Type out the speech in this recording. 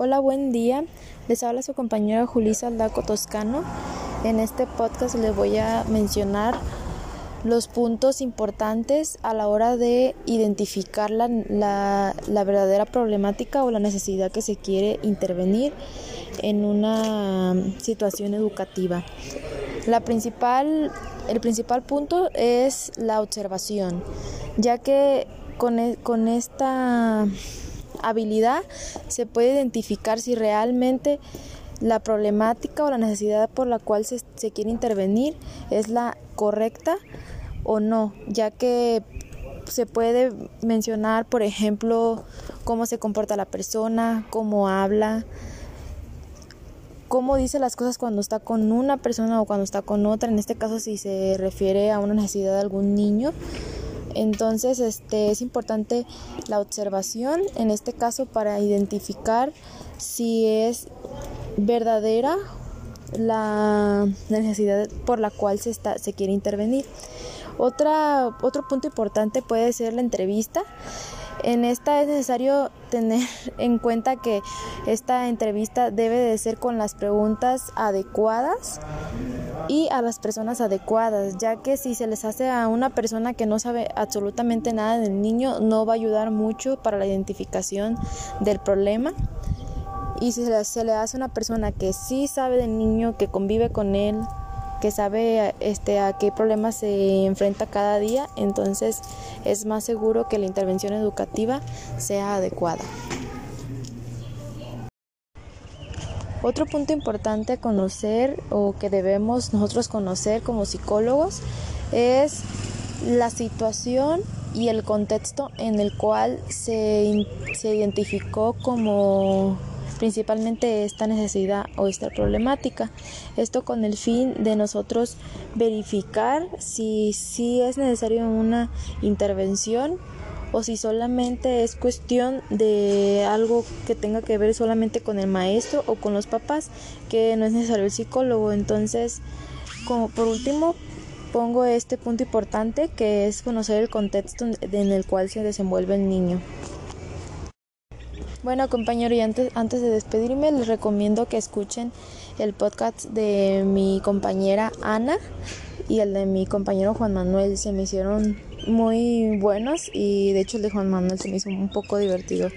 Hola, buen día. Les habla su compañera Julisa Aldaco Toscano. En este podcast les voy a mencionar los puntos importantes a la hora de identificar la, la, verdadera problemática o la necesidad que se quiere intervenir en una situación educativa. La principal, el principal punto es la observación, ya que con, e, con esta habilidad se puede identificar si realmente la problemática o la necesidad por la cual se, se, quiere intervenir es la correcta o no, ya que se puede mencionar, por ejemplo, cómo se comporta la persona, cómo habla, cómo dice las cosas cuando está con una persona o cuando está con otra, en este caso si se refiere a una necesidad de algún niño entonces, este es importante la observación en este caso para identificar si es verdadera la necesidad por la cual se está se quiere intervenir. Otra, otro punto importante puede ser la entrevista. En esta es necesario tener en cuenta que esta entrevista debe de ser con las preguntas adecuadas y a las personas adecuadas, ya que si se les hace a una persona que no sabe absolutamente nada del niño, no va a ayudar mucho para la identificación del problema. Y si se le, hace a una persona que sí sabe del niño, que convive con él, que sabe este, a qué problemas se enfrenta cada día, entonces es más seguro que la intervención educativa sea adecuada. Otro punto importante a conocer o que debemos nosotros conocer como psicólogos es la situación y el contexto en el cual se, se identificó como principalmente esta necesidad o esta problemática. Esto con el fin de nosotros verificar si, si es necesario una intervención o si solamente es cuestión de algo que tenga que ver solamente con el maestro o con los papás, que no es necesario el psicólogo. Entonces, como por último, pongo este punto importante que es conocer el contexto en el cual se desenvuelve el niño. Bueno, compañero, y antes, antes de despedirme, les recomiendo que escuchen el podcast de mi compañera Ana y el de mi compañero Juan Manuel. Se me hicieron muy buenos y de hecho el de Juan Manuel se me hizo un poco divertido.